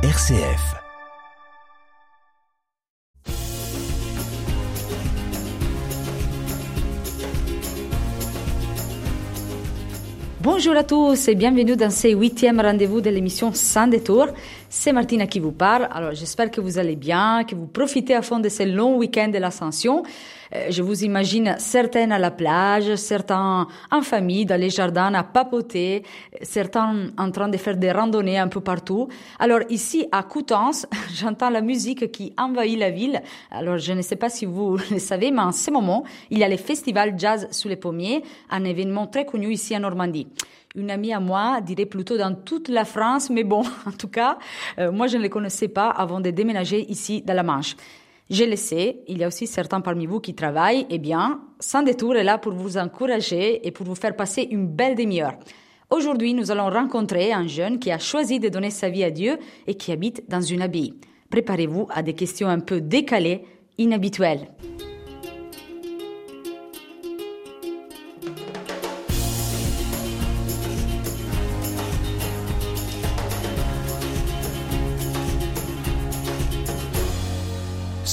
RCF. Bonjour à tous et bienvenue dans ce huitième rendez-vous de l'émission Sans détour. C'est Martina qui vous parle. Alors j'espère que vous allez bien, que vous profitez à fond de ce long week-end de l'ascension. Euh, je vous imagine certaines à la plage, certains en famille, dans les jardins à papoter, certains en train de faire des randonnées un peu partout. Alors ici à Coutances, j'entends la musique qui envahit la ville. Alors je ne sais pas si vous le savez, mais en ce moment, il y a le festival Jazz sous les pommiers, un événement très connu ici en Normandie une amie à moi dirait plutôt dans toute la France, mais bon, en tout cas, euh, moi je ne les connaissais pas avant de déménager ici dans la Manche. Je le sais, il y a aussi certains parmi vous qui travaillent, eh bien, Sans détour est là pour vous encourager et pour vous faire passer une belle demi-heure. Aujourd'hui, nous allons rencontrer un jeune qui a choisi de donner sa vie à Dieu et qui habite dans une abbaye. Préparez-vous à des questions un peu décalées, inhabituelles.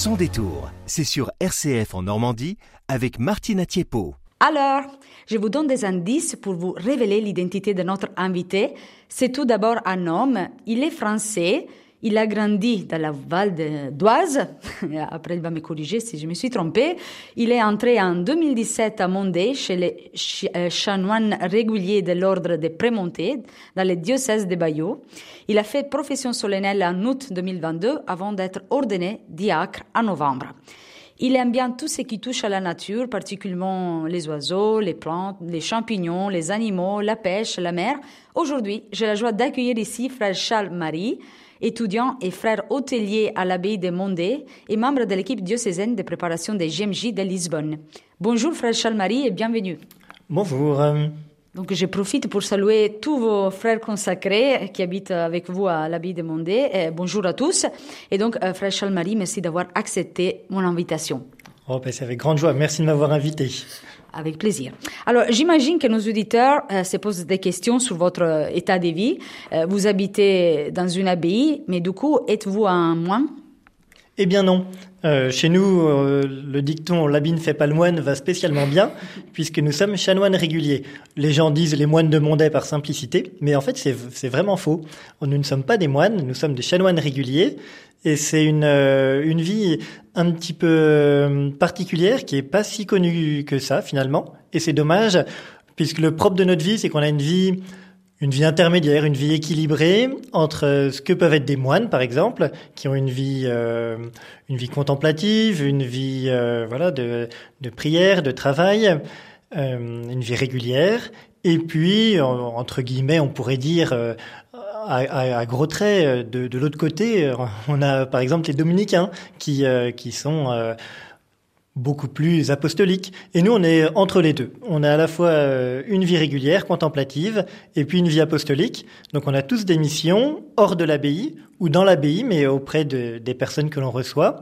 Sans détour, c'est sur RCF en Normandie avec Martina Tiepo. Alors, je vous donne des indices pour vous révéler l'identité de notre invité. C'est tout d'abord un homme. Il est français. Il a grandi dans la Val d'Oise. Après, il va me corriger si je me suis trompée. Il est entré en 2017 à Mondé chez les euh, chanoines réguliers de l'ordre des Prémontés dans le diocèse de Bayeux. Il a fait profession solennelle en août 2022 avant d'être ordonné diacre en novembre. Il aime bien tout ce qui touche à la nature, particulièrement les oiseaux, les plantes, les champignons, les animaux, la pêche, la mer. Aujourd'hui, j'ai la joie d'accueillir ici frère Charles Marie, étudiant et frère hôtelier à l'abbaye de Mondé et membre de l'équipe diocésaine de préparation des GMJ de Lisbonne. Bonjour frère Charles Marie et bienvenue. Bonjour. Donc je profite pour saluer tous vos frères consacrés qui habitent avec vous à l'abbaye de Mondé. Et bonjour à tous. Et donc, euh, frère Charles-Marie, merci d'avoir accepté mon invitation. Oh, ben c'est avec grande joie. Merci de m'avoir invité. Avec plaisir. Alors, j'imagine que nos auditeurs euh, se posent des questions sur votre euh, état de vie. Euh, vous habitez dans une abbaye, mais du coup, êtes-vous un moine? Eh bien non. Euh, chez nous, euh, le dicton l'habit ne fait pas le moine va spécialement bien, puisque nous sommes chanoines réguliers. Les gens disent les moines de Mondet par simplicité, mais en fait c'est vraiment faux. Nous ne sommes pas des moines, nous sommes des chanoines réguliers, et c'est une, euh, vie un petit peu particulière qui est pas si connue que ça finalement, et c'est dommage, puisque le propre de notre vie, c'est qu'on a une vie une vie intermédiaire, une vie équilibrée entre ce que peuvent être des moines, par exemple, qui ont une vie, euh, une vie contemplative, une vie, euh, voilà, de, de prière, de travail, euh, une vie régulière, et puis entre guillemets, on pourrait dire à, à, à, gros traits, de, de l'autre côté, on a par exemple les dominicains qui, qui sont beaucoup plus apostolique. Et nous, on est entre les deux. On a à la fois euh, une vie régulière, contemplative, et puis une vie apostolique. Donc on a tous des missions hors de l'abbaye, ou dans l'abbaye, mais auprès de, des personnes que l'on reçoit.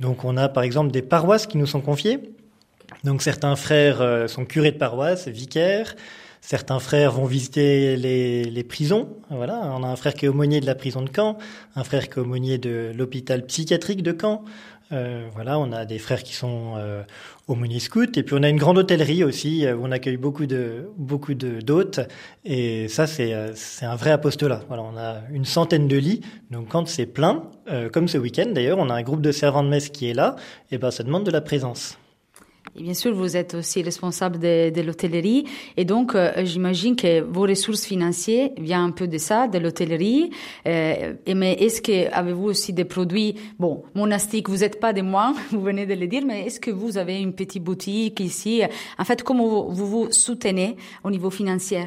Donc on a par exemple des paroisses qui nous sont confiées. Donc certains frères euh, sont curés de paroisse, vicaires. Certains frères vont visiter les, les, prisons. Voilà, on a un frère qui est aumônier de la prison de Caen, un frère qui est aumônier de l'hôpital psychiatrique de Caen. Euh, voilà, on a des frères qui sont euh, au Scout et puis on a une grande hôtellerie aussi euh, où on accueille beaucoup de beaucoup de d'hôtes et ça c'est euh, c'est un vrai apostolat. Voilà, on a une centaine de lits, donc quand c'est plein, comme ce week-end d'ailleurs, on a un groupe de servants de messe qui est là, et ben ça demande de la présence. Et bien sûr, vous êtes aussi responsable de, l'hôtellerie. Et donc, euh, j'imagine que vos ressources financières viennent un peu de ça, de l'hôtellerie. Euh, mais est-ce que avez-vous aussi des produits, bon, monastiques, vous n'êtes pas des moines, vous venez de le dire, mais est-ce que vous avez une petite boutique ici? En fait, comment vous vous, soutenez au niveau financier?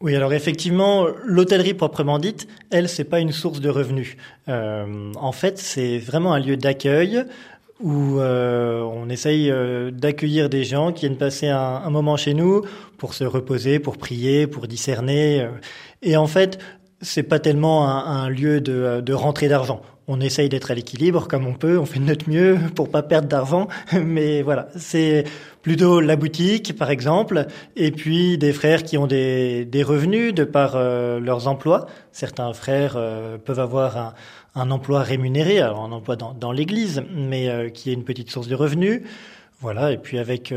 Oui, alors effectivement, l'hôtellerie proprement dite, elle, c'est pas une source de revenus. Euh, en fait, c'est vraiment un lieu d'accueil où euh, on essaye euh, d'accueillir des gens qui viennent passer un, moment chez nous pour se reposer, pour prier, pour discerner. Euh. Et en fait, c'est pas tellement un, lieu de, de rentrée d'argent. On essaye d'être à l'équilibre comme on peut, on fait de notre mieux pour pas perdre d'argent, mais voilà, c'est plutôt la boutique par exemple, et puis des frères qui ont des, des revenus de par euh, leurs emplois. Certains frères euh, peuvent avoir un, un, emploi rémunéré, alors un emploi dans, dans l'église, mais euh, qui est une petite source de revenus. Voilà, et puis avec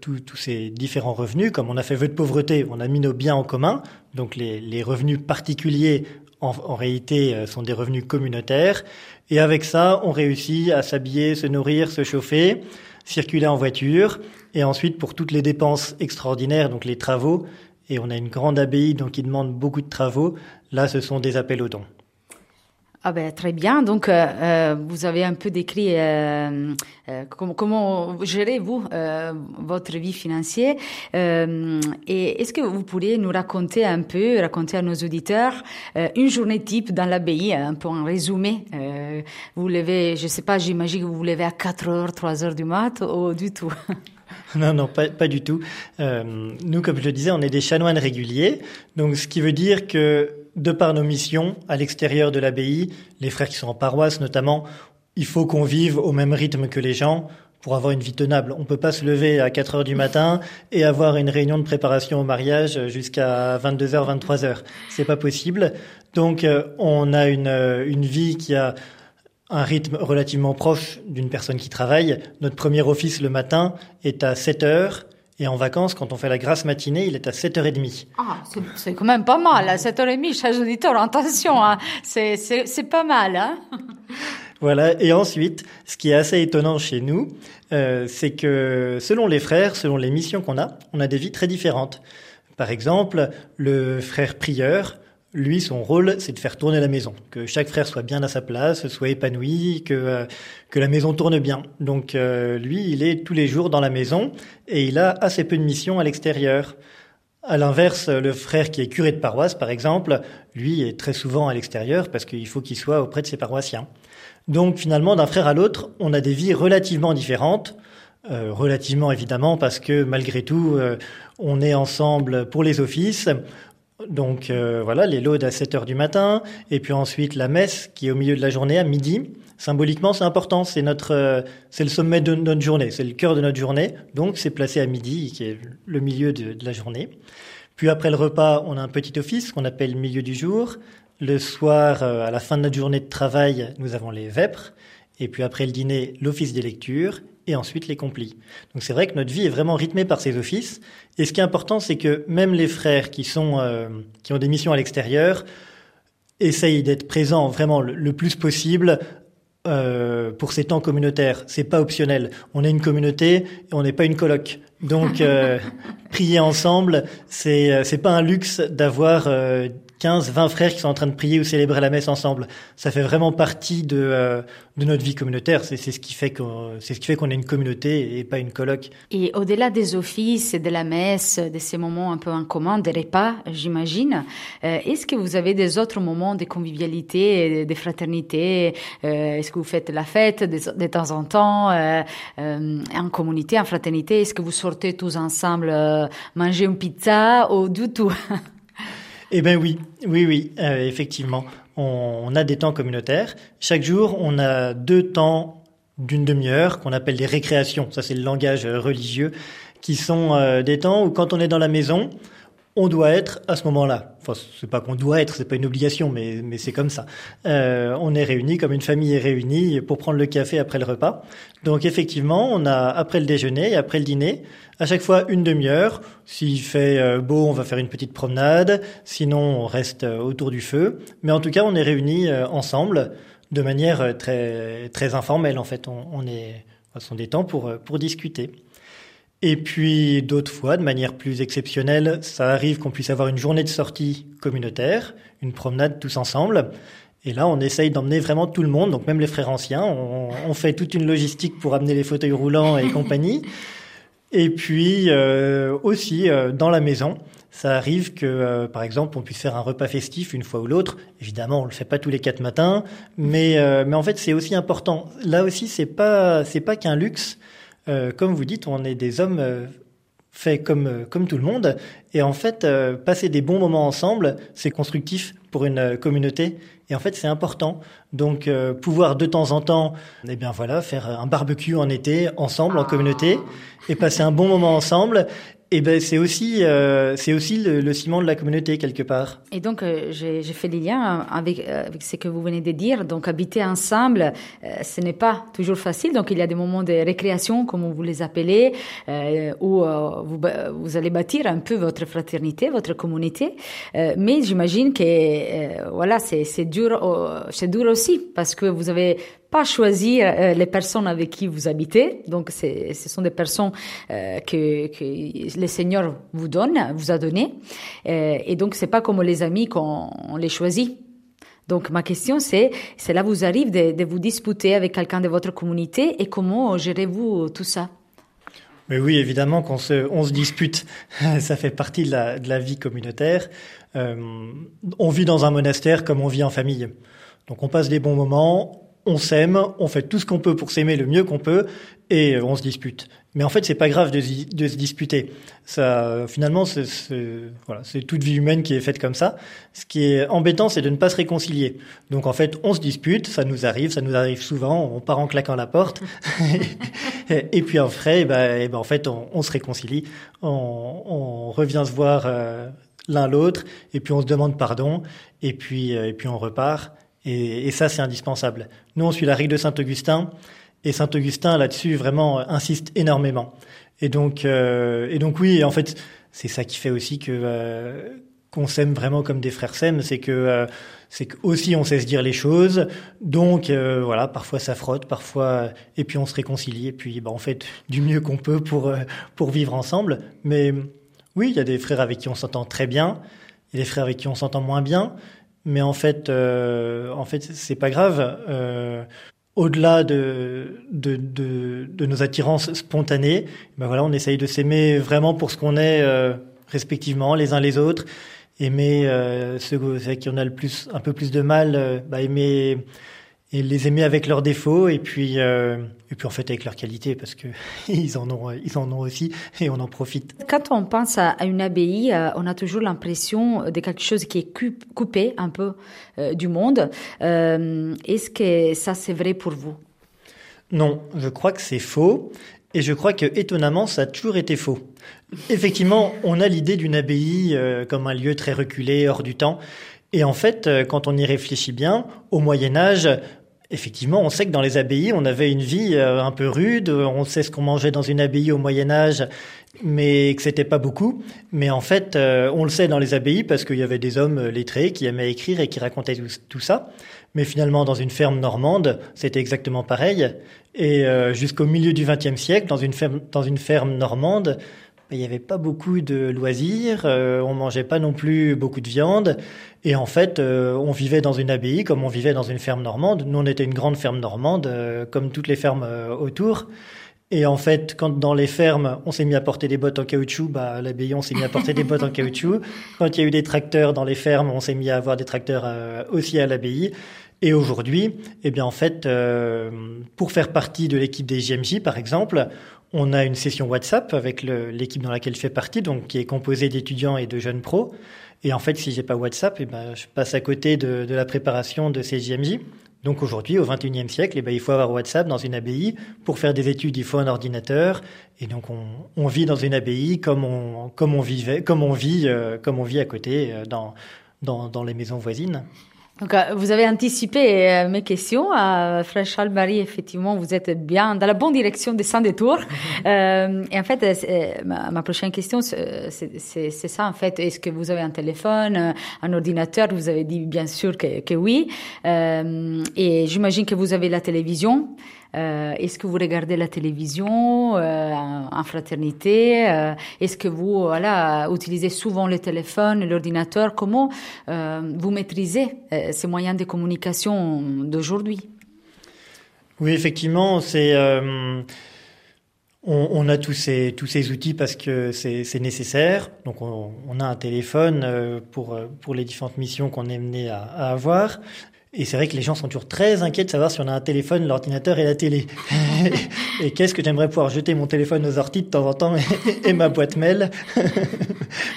tous ces différents revenus, comme on a fait vœu de pauvreté, on a mis nos biens en commun, donc les, les revenus particuliers en, réalité sont des revenus communautaires, et avec ça, on réussit à s'habiller, se nourrir, se chauffer, circuler en voiture, et ensuite pour toutes les dépenses extraordinaires, donc les travaux, et on a une grande abbaye donc qui demande beaucoup de travaux, là ce sont des appels aux dons. Ah ben, très bien. Donc, euh, euh, vous avez un peu décrit euh, comment, gérez-vous votre vie financière. Et est-ce que vous pourriez nous raconter un peu, raconter à nos auditeurs une journée type dans l'abbaye, un peu en résumé Vous levez, je sais pas, j'imagine que vous vous levez à 4 heures, 3 heures du mat ou du tout? Non, non, pas, pas du tout. nous, comme je le disais, on est des chanoines réguliers. Donc, ce qui veut dire que de par nos missions à l'extérieur de l'abbaye, les frères qui sont en paroisse notamment, il faut qu'on vive au même rythme que les gens pour avoir une vie tenable. On peut pas se lever à 4 heures du matin et avoir une réunion de préparation au mariage jusqu'à 22h, 23h. C'est pas possible. Donc, euh, on a une, euh, une vie qui a un rythme relativement proche d'une personne qui travaille. Notre premier office le matin est à 7 heures et en vacances, quand on fait la grasse matinée, il est à 7h30. Ah, c'est quand même pas mal, à 7h30, chers auditeurs, attention, hein. c'est pas mal. Hein voilà, et ensuite, ce qui est assez étonnant chez nous, euh, c'est que selon les frères, selon les missions qu'on a, on a des vies très différentes. Par exemple, le frère prieur, lui, son rôle, c'est de faire tourner la maison, que chaque frère soit bien à sa place, soit épanoui, que euh, que la maison tourne bien. Donc euh, lui, il est tous les jours dans la maison et il a assez peu de missions à l'extérieur. À l'inverse, le frère qui est curé de paroisse, par exemple, lui est très souvent à l'extérieur parce qu'il faut qu'il soit auprès de ses paroissiens. Donc finalement, d'un frère à l'autre, on a des vies relativement différentes. Euh, relativement évidemment parce que malgré tout, on est ensemble pour les offices, donc euh, voilà, les laudes à 7 heures du matin, et puis ensuite la messe qui est au milieu de la journée à midi. Symboliquement, c'est important, c'est notre, euh, c'est le sommet de notre journée, c'est le cœur de notre journée. Donc c'est placé à midi, qui est le milieu de, la journée. Puis après le repas, on a un petit office qu'on appelle milieu du jour. Le soir, euh, à la fin de notre journée de travail, nous avons les vêpres. Et puis après le dîner, l'office des lectures et ensuite les complis. Donc c'est vrai que notre vie est vraiment rythmée par ces offices. Et ce qui est important, c'est que même les frères qui sont euh, qui ont des missions à l'extérieur essayent d'être présents vraiment le, plus possible euh, pour ces temps communautaires. C'est pas optionnel. On est une communauté et on n'est pas une coloc. Donc euh, prier ensemble, c'est c'est pas un luxe d'avoir 15, 20 frères qui sont en train de prier ou célébrer la messe ensemble. Ça fait vraiment partie de, euh, de notre vie communautaire. C'est ce qui fait qu'on, c'est ce qui fait qu'on est une communauté et pas une coloc. Et au-delà des offices, de la messe, de ces moments un peu en commun, des repas, j'imagine, euh, est-ce que vous avez des autres moments de convivialité, de fraternité euh, Est-ce que vous faites la fête de, de temps en temps en communauté, en fraternité? Est-ce que vous sortez tous ensemble manger une pizza ou du tout? Eh bien oui, oui, oui, euh, effectivement. On, a des temps communautaires. Chaque jour, on a deux temps d'une demi-heure qu'on appelle des récréations. Ça, c'est le langage euh, religieux, qui sont euh, des temps où quand on est dans la maison, on doit être à ce moment-là. Enfin, c'est pas qu'on doit être, c'est pas une obligation, mais, mais c'est comme ça. Euh, on est réunis comme une famille est réunie pour prendre le café après le repas. Donc effectivement, on a après le déjeuner et après le dîner, à chaque fois une demi-heure. S'il fait euh, beau, on va faire une petite promenade. Sinon, on reste euh, autour du feu. Mais en tout cas, on est réunis ensemble de manière très très informelle. En fait, on, est, ce sont des temps pour pour discuter. Et puis d'autres fois, de manière plus exceptionnelle, ça arrive qu'on puisse avoir une journée de sortie communautaire, une promenade tous ensemble. Et là, on essaye d'emmener vraiment tout le monde, donc même les frères anciens. On, fait toute une logistique pour amener les fauteuils roulants et compagnie. Et puis euh, aussi euh, dans la maison, ça arrive que, euh, par exemple, on puisse faire un repas festif une fois ou l'autre. Évidemment, on le fait pas tous les quatre matins, mais euh, mais en fait, c'est aussi important. Là aussi, c'est pas c'est pas qu'un luxe. Euh, comme vous dites, on est des hommes euh, fait comme comme tout le monde. Et en fait, passer des bons moments ensemble, c'est constructif pour une communauté. Et en fait, c'est important. Donc, pouvoir de temps en temps, eh bien voilà, faire un barbecue en été ensemble en communauté et passer un bon moment ensemble et ben c'est aussi euh, aussi le, ciment de la communauté quelque part. Et donc euh, j'ai fait des liens avec euh, avec ce que vous venez de dire. Donc habiter ensemble, ce n'est pas toujours facile. Donc il y a des moments de récréation comme vous les appelez, où vous vous allez bâtir un peu votre fraternité, votre communauté. mais j'imagine que voilà c'est dur c'est dur aussi parce que vous avez pas choisir euh, les personnes avec qui vous habitez. Donc, ce sont des personnes euh, que, le Seigneur vous donne, vous a donné. Euh, et donc, c'est pas comme les amis qu'on les choisit. Donc, ma question, c'est, là vous arrive de, vous disputer avec quelqu'un de votre communauté et comment gérez-vous tout ça? Mais oui, évidemment qu'on se, on se dispute. Ça fait partie de la, vie communautaire. Euh, on vit dans un monastère comme on vit en famille. Donc on passe des bons moments, on s'aime, on fait tout ce qu'on peut pour s'aimer le mieux qu'on peut, et on se dispute. Mais en fait, c'est pas grave de, se disputer. Ça, finalement, c'est toute vie humaine qui est faite comme ça. Ce qui est embêtant, c'est de ne pas se réconcilier. Donc en fait, on se dispute, ça nous arrive, ça nous arrive souvent. On part en claquant la porte, et puis après, bah, et ben, en fait, on, se réconcilie, on, revient se voir euh, l'un l'autre, et puis on se demande pardon, et puis euh, et puis on repart. Et, ça, c'est indispensable. Nous, on suit la règle de Saint-Augustin, et Saint-Augustin, là-dessus, vraiment insiste énormément. Et donc, euh, et donc oui, en fait, c'est ça qui fait aussi que euh, qu'on s'aime vraiment comme des frères s'aiment, c'est que euh, c'est aussi on sait se dire les choses. Donc voilà, parfois ça frotte, parfois et puis on se réconcilie et puis bah, on fait du mieux qu'on peut pour pour vivre ensemble. Mais oui, il y a des frères avec qui on s'entend très bien, il y a des frères avec qui on s'entend moins bien. Mais en fait, euh, en fait, c'est pas grave. Euh, au-delà de, de, de, nos attirances spontanées, ben voilà, on essaye de s'aimer vraiment pour ce qu'on est euh, respectivement les uns les autres. Aimer euh, ceux avec qui on a le plus, un peu plus de mal, bah, aimer et les aimer avec leurs défauts et puis euh, et puis en fait avec leurs qualités parce que ils en ont ils en ont aussi et on en profite. Quand on pense à, une abbaye, euh, on a toujours l'impression de quelque chose qui est coupé un peu euh, du monde. Est-ce que ça c'est vrai pour vous? Non, je crois que c'est faux. Et je crois que étonnamment, ça a toujours été faux. Effectivement, on a l'idée d'une abbaye comme un lieu très reculé, hors du temps. Et en fait, quand on y réfléchit bien, au Moyen Âge, Effectivement, on sait que dans les abbayes, on avait une vie euh, un peu rude. On sait ce qu'on mangeait dans une abbaye au Moyen Âge, mais que c'était pas beaucoup. Mais en fait, euh, on le sait dans les abbayes parce qu'il y avait des hommes euh, lettrés qui aimaient écrire et qui racontaient tout, ça. Mais finalement, dans une ferme normande, c'était exactement pareil. Et jusqu'au milieu du XXe siècle, dans une ferme, dans une ferme normande, il n'y avait pas beaucoup de loisirs, euh, on mangeait pas non plus beaucoup de viande, et en fait, euh, on vivait dans une abbaye comme on vivait dans une ferme normande. Nous, on était une grande ferme normande, euh, comme toutes les fermes autour. Et en fait, quand dans les fermes, on s'est mis à porter des bottes en caoutchouc, bah, à l'abbaye, on s'est mis à porter des bottes en caoutchouc. Quand il y a eu des tracteurs dans les fermes, on s'est mis à avoir des tracteurs aussi à l'abbaye. Et aujourd'hui, eh bien en fait, pour faire partie de l'équipe des JMJ, par exemple, on a une session WhatsApp avec l'équipe dans laquelle je fais partie, donc qui est composée d'étudiants et de jeunes pros. Et en fait, si j'ai pas WhatsApp, eh ben, je passe à côté de, la préparation de ces JMJ. Donc aujourd'hui, au XXIe siècle, eh ben, il faut avoir WhatsApp dans une abbaye. Pour faire des études, il faut un ordinateur. Et donc on, vit dans une abbaye comme on, comme on vivait, comme on vit, euh, comme on vit à côté euh, dans, dans, dans les maisons voisines. Donc, euh, vous avez anticipé euh, mes questions. Euh, Frère Charles Marie, effectivement, vous êtes bien dans la bonne direction des sans détours. euh, et en fait, ma, prochaine question, c'est ça, en fait. Est-ce que vous avez un téléphone, un ordinateur? Vous avez dit bien sûr que, que oui. et j'imagine que vous avez la télévision. Euh, est-ce que vous regardez la télévision euh, en fraternité? Euh, Est-ce que vous voilà, utilisez souvent le téléphone, l'ordinateur? Comment vous maîtrisez ces moyens de communication d'aujourd'hui Oui, effectivement, c'est... On, a tous ces, tous ces outils parce que c'est nécessaire. Donc on, a un téléphone pour, pour les différentes missions qu'on est mené à, avoir. Et c'est vrai que les gens sont toujours très inquiets de savoir si on a un téléphone, l'ordinateur et la télé. et, qu'est-ce que j'aimerais pouvoir jeter mon téléphone aux orties de temps en temps et, ma boîte mail?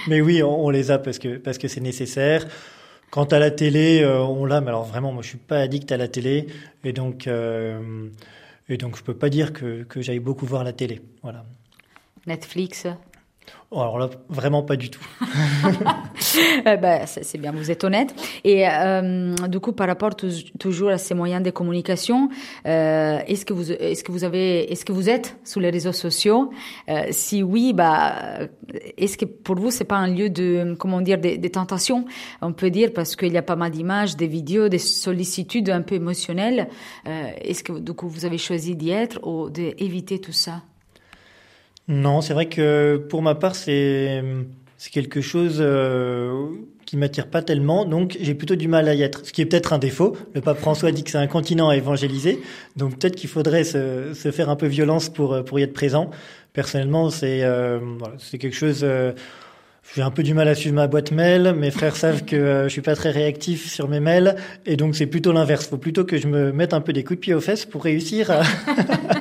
mais oui, on, les a parce que parce que c'est nécessaire. Quant à la télé, euh, on l'a, mais alors vraiment, moi, je suis pas addict à la télé, et donc euh, et donc je peux pas dire que que j'aille beaucoup voir la télé. Voilà. Netflix. Oh, alors là, vraiment pas du tout. Ben, c'est bien, vous êtes honnête. Et euh, du coup, par rapport toujours à ces moyens de communication, euh, est-ce que vous, est-ce que vous avez, est-ce que vous êtes sur les réseaux sociaux? Euh, Si oui, bah, est-ce que pour vous c'est pas un lieu de, comment dire, de, de tentation On peut dire parce qu'il y a pas mal d'images, des vidéos, des sollicitudes un peu émotionnelles. Est-ce que du coup vous avez choisi d'y être ou d'éviter tout ça? Non, c'est vrai que pour ma part, c'est quelque chose euh, qui m'attire pas tellement, donc j'ai plutôt du mal à y être. Ce qui est peut-être un défaut. Le pape François dit que c'est un continent à évangéliser, donc peut-être qu'il faudrait se, se, faire un peu violence pour pour y être présent. Personnellement, c'est euh, c'est quelque chose. Euh, j'ai un peu du mal à suivre ma boîte mail. Mes frères savent que euh, je suis pas très réactif sur mes mails, et donc c'est plutôt l'inverse. Faut plutôt que je me mette un peu des coups de pied aux fesses pour réussir à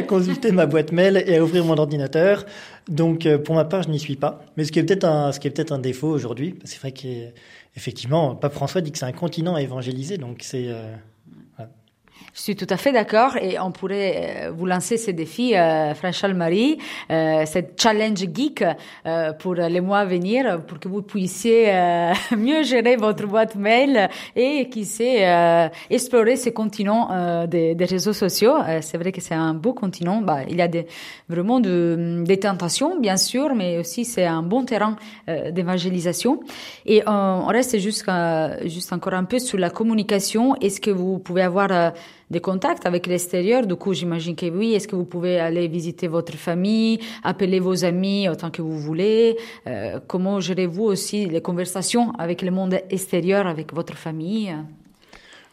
à consulter ma boîte mail et à ouvrir mon ordinateur. Donc, euh, pour ma part, je n'y suis pas. Mais ce qui est peut-être un, défaut aujourd'hui, c'est vrai qu'effectivement, Pape François dit que c'est un continent à évangéliser, donc c'est euh, je suis tout à fait d'accord et on pourrait euh, vous lancer ce défi, euh, Franchal Marie, euh, cette challenge geek euh, pour les mois à venir, pour que vous puissiez euh, mieux gérer votre boîte mail et qui sait euh, explorer ce continent des, des, réseaux sociaux. c'est vrai que c'est un beau continent. Bah, il y a des, vraiment de, des tentations, bien sûr, mais aussi c'est un bon terrain d'évangélisation. Et on reste juste, juste encore un peu sur la communication. Est-ce que vous pouvez avoir des contacts avec l'extérieur. Du coup, j'imagine que oui. Est-ce que vous pouvez aller visiter votre famille, appeler vos amis autant que vous voulez? Euh, Comment gérez-vous aussi les conversations avec le monde extérieur, avec votre famille?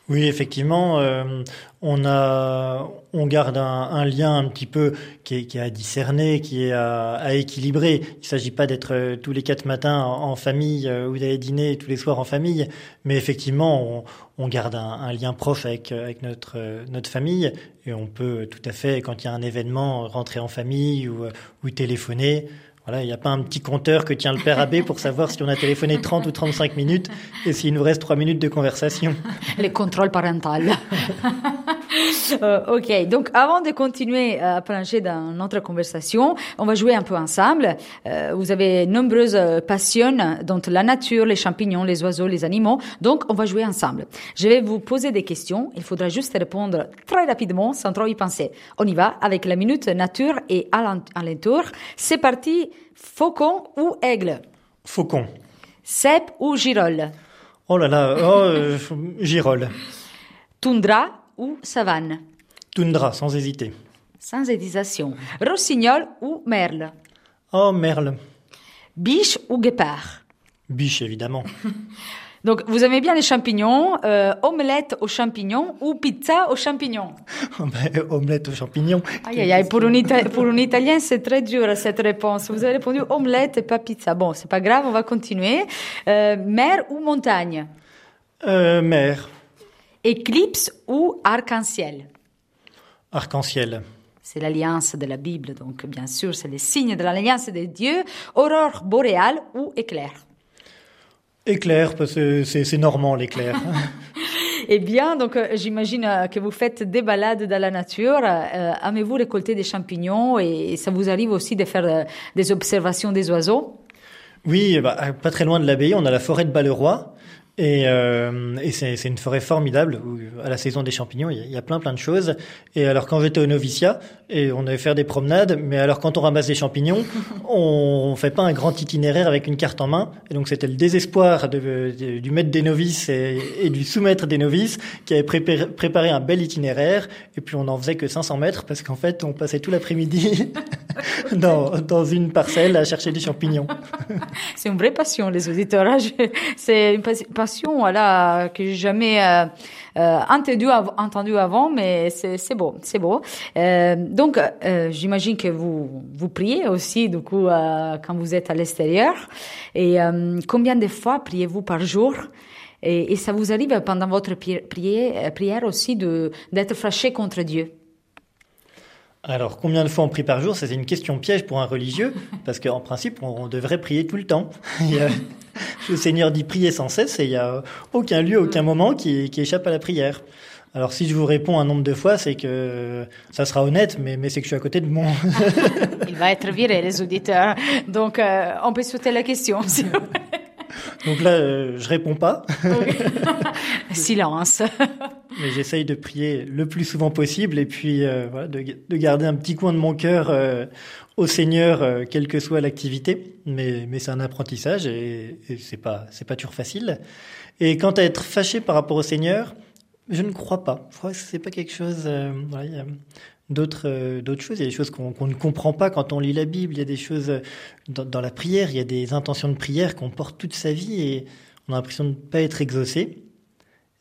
Oui, effectivement, euh, on a, on garde un, un, lien un petit peu qui est, qui est à discerner, qui est à, à équilibrer. Il s'agit pas d'être euh, tous les quatre matins en, famille euh, ou d'aller dîner tous les soirs en famille, mais effectivement, on, on garde un, un, lien proche avec, avec notre, notre famille et on peut tout à fait, quand il y a un événement, rentrer en famille ou, ou téléphoner. Voilà, il n'y a pas un petit compteur que tient le père abbé pour savoir si on a téléphoné 30 ou 35 minutes et s'il nous reste 3 minutes de conversation. Les contrôles parentaux. Euh, ok, donc avant de continuer à plonger dans notre conversation, on va jouer un peu ensemble. Euh, vous avez nombreuses passions, dont la nature, les champignons, les oiseaux, les animaux. Donc on va jouer ensemble. Je vais vous poser des questions. Il faudra juste répondre très rapidement, sans trop y penser. On y va avec la minute nature et alentour. C'est parti. Faucon ou aigle? Faucon. Cèpe ou girole Oh là là, oh, euh, girole. Toundra ou savane? Toundra, sans hésiter. Sans hésitation. Rossignol ou merle? Oh, merle. Biche ou guépard? Biche, évidemment. Donc, vous aimez bien les champignons, euh, omelette aux champignons ou pizza aux champignons? Ben, Omelette aux champignons. Aïe, aïe, aïe, pour, un pour un Italien, c'est très dur cette réponse. Vous avez répondu omelette et pas pizza. Bon, c'est pas grave, on va continuer. Euh, mer ou montagne? Euh, Mer. Éclipse ou arc-en-ciel? Arc-en-ciel. C'est l'alliance de la Bible, donc bien sûr, c'est le signe de l'alliance des dieux. Aurore boréale ou éclair? Éclair, parce que c'est normand l'éclair. eh bien, donc euh, j'imagine euh, que vous faites des balades dans la nature. Euh, Aimez-vous récolter des champignons et ça vous arrive aussi de faire des observations des oiseaux? Oui, bah, pas très loin de l'abbaye, on a la forêt de Balleroy. Et, euh, et c'est, une forêt formidable où, à la saison des champignons, il y, a, plein plein de choses. Et alors quand j'étais au noviciat, et on allait faire des promenades, mais alors quand on ramasse des champignons, on fait pas un grand itinéraire avec une carte en main. Et donc c'était le désespoir de, du maître des novices et, et, du sous-maître des novices qui avait préparé, préparé un bel itinéraire. Et puis on en faisait que 500 mètres parce qu'en fait on passait tout l'après-midi dans, dans une parcelle à chercher des champignons. c'est une vraie passion les auditeurs. Hein. C'est une passion voilà, que jamais euh, euh, entendu, avant, mais c'est beau, c'est beau. Euh, donc, j'imagine que vous vous priez aussi, du coup, quand vous êtes à l'extérieur. Et combien de fois priez-vous par jour? Et, ça vous arrive pendant votre prière, aussi d'être fâché contre Dieu? Alors, combien de fois on prie par jour? C'est une question piège pour un religieux, parce qu'en principe, on devrait prier tout le temps. le Seigneur dit prier sans cesse et il n'y a aucun lieu, aucun moment qui, qui échappe à la prière. Alors si je vous réponds un nombre de fois, c'est que ça sera honnête, mais, mais c'est que je suis à côté de mon... Il va être viré, les auditeurs. Donc euh, on peut sauter la question. Donc là, euh, je réponds pas. Silence. Mais j'essaye de prier le plus souvent possible et puis euh, voilà, de, de, garder un petit coin de mon cœur au Seigneur, quelle que soit l'activité. Mais, mais c'est un apprentissage et, et c'est pas c'est pas toujours facile. Et quant à être fâché par rapport au Seigneur, je ne crois pas. Je crois que c'est pas quelque chose. Euh, voilà, d'autres euh, d'autres choses. Il y a des choses qu'on ne comprend pas quand on lit la Bible. Il y a des choses euh, dans, la prière. Il y a des intentions de prière qu'on porte toute sa vie et on a l'impression de ne pas être exaucé.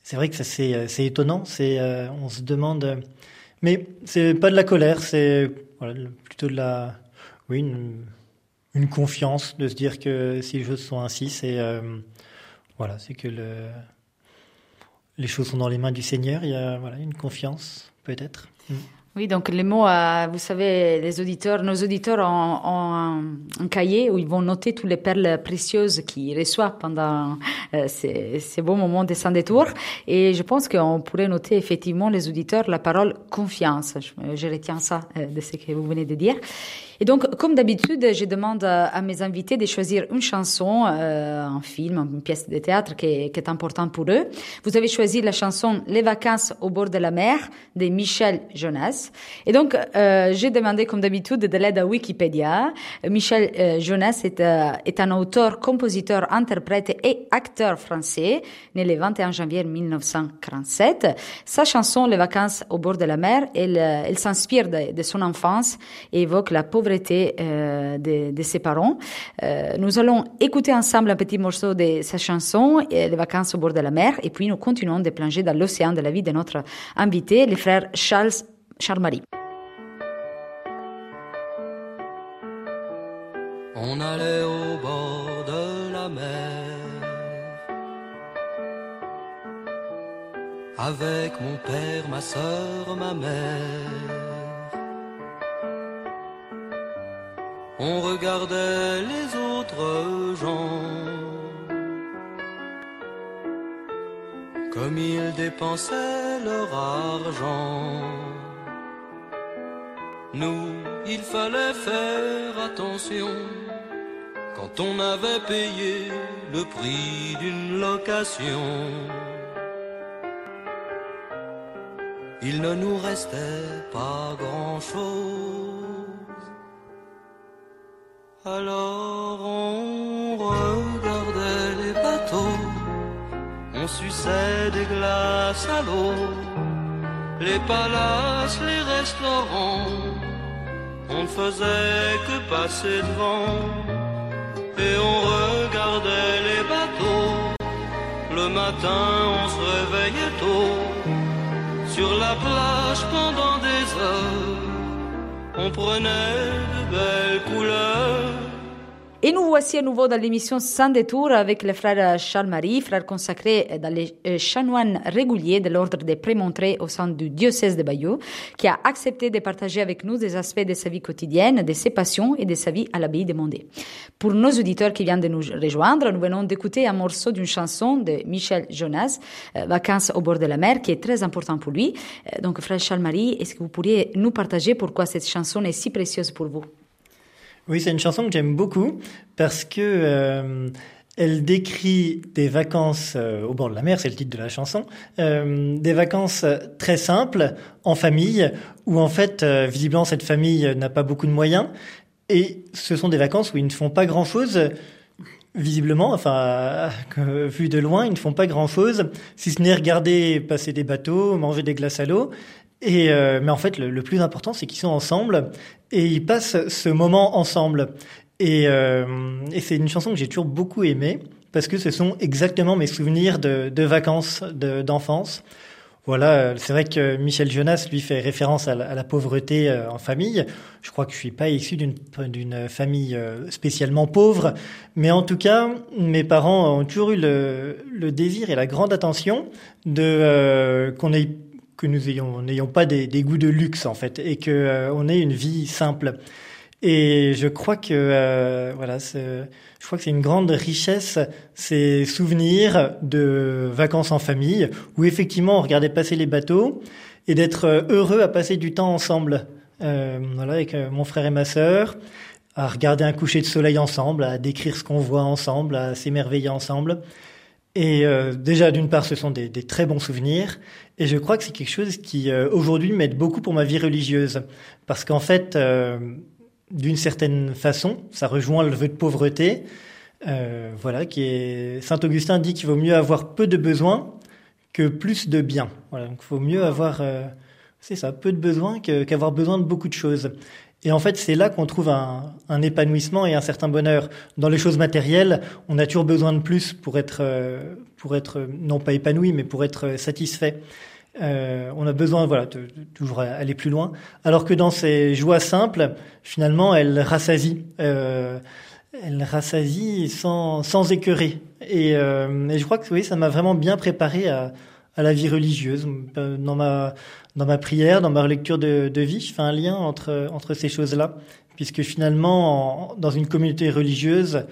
C'est vrai que ça c'est étonnant. On se demande. Mais c'est pas de la colère. C'est plutôt de la oui une, confiance de se dire que si les choses sont ainsi, c'est voilà, c'est que le les choses sont dans les mains du Seigneur. Il y a voilà, une confiance, peut-être. Mm. Oui, donc les mots, euh, vous savez, les auditeurs, nos auditeurs ont, ont un, cahier où ils vont noter toutes les perles précieuses qu'ils reçoivent pendant euh, ces, ces, beaux moments de sans détour. Et je pense qu'on pourrait noter effectivement, les auditeurs, la parole confiance. Je, je retiens ça euh, de ce que vous venez de dire. Et donc, comme d'habitude, je demande à mes invités de choisir une chanson, euh, un film, une pièce de théâtre qui est, qui est importante pour eux. Vous avez choisi la chanson Les vacances au bord de la mer de Michel Jonas. Et donc, euh, j'ai demandé, comme d'habitude, de l'aide à Wikipédia. Michel euh, Jonas est, euh, est un auteur, compositeur, interprète et acteur français, né le 21 janvier 1947. Sa chanson Les vacances au bord de la mer, elle, euh, elle s'inspire de, de son enfance et évoque la pauvreté pauvreté euh, de, ses parents. Euh, nous allons écouter ensemble un petit morceau de sa chanson, Les vacances au bord de la mer, et puis nous continuons de plonger dans l'océan de la vie de notre invité, les frères Charles, Marie. On allait au bord de la mer avec mon père, ma soeur, ma mère. On regardait les autres gens comme ils dépensaient leur argent. Nous, il fallait faire attention quand on avait payé le prix d'une location. Il ne nous restait pas grand-chose alors on regardait les bateaux, on suçait des glaces à l'eau, les palaces, les restaurants, on ne faisait que passer devant, et on regardait les bateaux. Le matin on se réveillait tôt, sur la plage pendant des heures on de belles couleurs Et nous voici à nouveau dans l'émission Sans détour avec le frère Charles-Marie, frère consacré dans les euh, chanoines réguliers de l'ordre des prémontrés au sein du diocèse de Bayeux, qui a accepté de partager avec nous des aspects de sa vie quotidienne, de ses passions et de sa vie à l'abbaye de Mondé. Pour nos auditeurs qui viennent de nous rejoindre, nous venons d'écouter un morceau d'une chanson de Michel Jonas, euh, Vacances au bord de la mer, qui est très important pour lui. Euh, donc, frère Charles-Marie, est-ce que vous pourriez nous partager pourquoi cette chanson est si précieuse pour vous? Oui, c'est une chanson que j'aime beaucoup parce que euh, elle décrit des vacances euh, au bord de la mer, c'est le titre de la chanson, euh, des vacances très simples en famille où en fait visiblement cette famille n'a pas beaucoup de moyens. Et ce sont des vacances où ils ne font pas grand-chose. Visiblement, enfin, vu de loin, ils ne font pas grand-chose, si ce n'est regarder passer des bateaux, manger des glaces à l'eau. Et mais en fait, le plus important, c'est qu'ils sont ensemble et ils passent ce moment ensemble. Et, euh, et c'est une chanson que j'ai toujours beaucoup aimée parce que ce sont exactement mes souvenirs de, vacances, d'enfance. voilà, c'est vrai que Michel Jonas lui fait référence à la, pauvreté euh, en famille. Je crois que je suis pas issu d'une famille euh, spécialement pauvre, mais en tout cas, mes parents ont toujours eu le, le désir et la grande attention de qu'on ait que nous ayons n'ayons pas des, des, goûts de luxe en fait et que on ait une vie simple. Et je crois que voilà, je crois que c'est une grande richesse ces souvenirs de vacances en famille où effectivement on regardait passer les bateaux et d'être heureux à passer du temps ensemble. Euh, voilà, avec mon frère et ma sœur, à regarder un coucher de soleil ensemble, à décrire ce qu'on voit ensemble, à s'émerveiller ensemble. Et euh, déjà, d'une part, ce sont des, très bons souvenirs. Et je crois que c'est quelque chose qui, euh, aujourd'hui, m'aide beaucoup pour ma vie religieuse. Parce qu'en fait, euh, d'une certaine façon, ça rejoint le vœu de pauvreté. Voilà, qui Saint Augustin dit qu'il vaut mieux avoir peu de besoins que plus de biens. Voilà, donc il vaut mieux avoir, c'est ça, peu de besoins qu'avoir besoin de beaucoup de choses. Et en fait, c'est là qu'on trouve un, épanouissement et un certain bonheur. Dans les choses matérielles, on a toujours besoin de plus pour être, euh, pour être non pas épanoui, mais pour être satisfait. Euh, on a besoin, voilà, de, toujours aller plus loin. Alors que dans ces joies simples, finalement, elles rassasient. Euh, elle sans, sans écœurer. Et, euh, et, je crois que oui, ça m'a vraiment bien préparé à, à la vie religieuse. Euh, dans ma, dans ma prière, dans ma lecture de, de vie, je fais un lien entre, entre ces choses-là, puisque finalement, en, dans une communauté religieuse,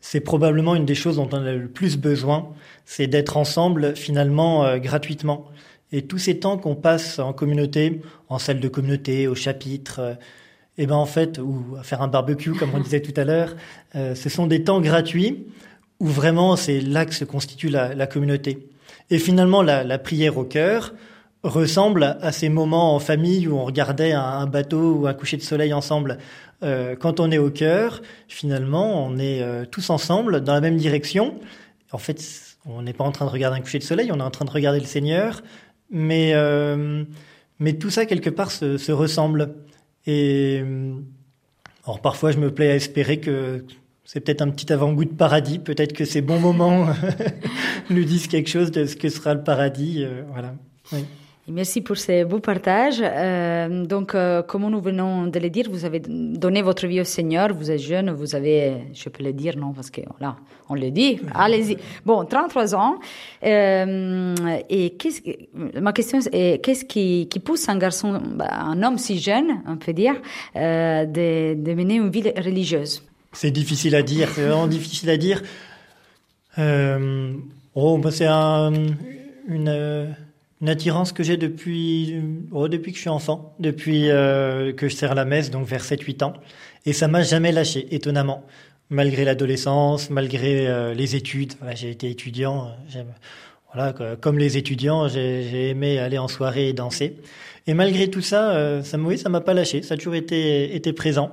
c'est probablement une des choses dont on a le plus besoin, c'est d'être ensemble finalement euh, gratuitement. Et tous ces temps qu'on passe en communauté, en salle de communauté, au chapitre, euh, et ben en fait, ou à faire un barbecue comme on disait tout à l'heure, euh, ce sont des temps gratuits où vraiment c'est là que se constitue la, la communauté. Et finalement, la, la prière au cœur ressemble à ces moments en famille où on regardait un, bateau ou un coucher de soleil ensemble. Euh, quand on est au cœur, finalement, on est euh, tous ensemble dans la même direction. En fait, on n'est pas en train de regarder un coucher de soleil, on est en train de regarder le Seigneur, mais euh, mais tout ça quelque part se, se ressemble. Et alors parfois, je me plais à espérer que c'est peut-être un petit avant-goût de paradis. Peut-être que ces bons moments nous disent quelque chose de ce que sera le paradis. Euh, voilà. Oui. Merci pour ces beaux partages. Euh, donc, euh, comme nous venons de le dire, vous avez donné votre vie au Seigneur, vous êtes jeune, vous avez, je peux le dire, non, parce que là, on le dit, allez-y. Bon, 33 ans. Euh, et ma question est, qu'est-ce qui, qui pousse un garçon, bah, un homme si jeune, on peut dire, de, de mener une vie religieuse? C'est difficile à dire, c'est vraiment difficile à dire. Euh, oh, bah, c'est un, une attirance que j'ai depuis oh, depuis que je suis enfant, depuis euh, que je sers la messe, donc vers 7-8 ans. Et ça m'a jamais lâché, étonnamment. Malgré l'adolescence, malgré euh, les études. J'ai été étudiant. Voilà, comme les étudiants, j'ai aimé aller en soirée et danser. Et malgré tout ça, ça, oui, ça m'a pas lâché. Ça a toujours été présent.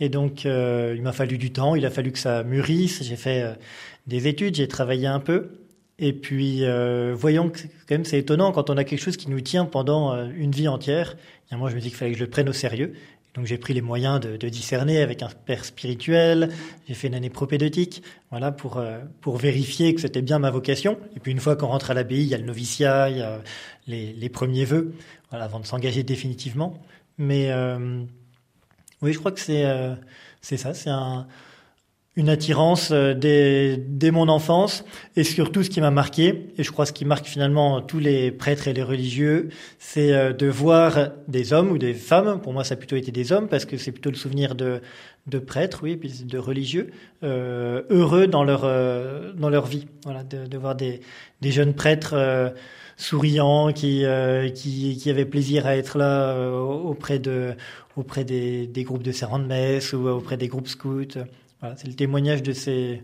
Et donc, euh, il m'a fallu du temps. Il a fallu que ça mûrisse. J'ai fait des études, j'ai travaillé un peu. Et puis, euh, voyons que quand même c'est étonnant quand on a quelque chose qui nous tient pendant euh, une vie entière. Et moi, je me dis qu'il fallait que je le prenne au sérieux. Donc, j'ai pris les moyens de, discerner avec un père spirituel. J'ai fait une année propédeutique, voilà, pour euh, pour vérifier que c'était bien ma vocation. Et puis, une fois qu'on rentre à l'abbaye, il y a le noviciat, il y a les, premiers vœux, avant de s'engager définitivement. Mais euh, oui, je crois que c'est euh, ça, c'est un une attirance euh, dès, dès, mon enfance et surtout ce qui m'a marqué. Et je crois ce qui marque finalement tous les prêtres et les religieux c'est euh, de voir des hommes ou des femmes. Pour moi ça a plutôt été des hommes parce que c'est plutôt le souvenir de, de prêtres oui puis de religieux heureux dans leur dans leur vie. Voilà de, voir des, des jeunes prêtres souriants qui, qui qui avaient plaisir à être là auprès de auprès des, groupes de serrants de messe ou auprès des groupes scouts voilà, c'est le témoignage de ces,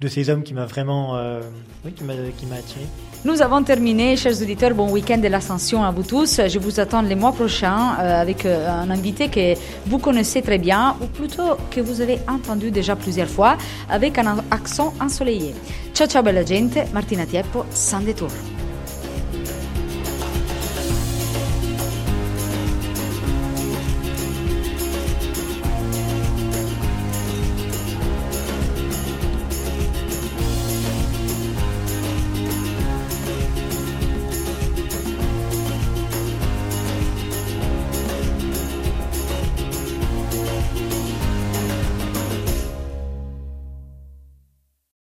de ces hommes qui m'a vraiment euh, oui, qui m'a, attiré. Nous avons terminé, chers auditeurs. Bon week-end de l'Ascension à vous tous. Je vous attends les mois prochains euh, avec euh, un invité que vous connaissez très bien, ou plutôt que vous avez entendu déjà plusieurs fois, avec un accent ensoleillé. Ciao ciao bella gente, Martina Tieppo, San Detour.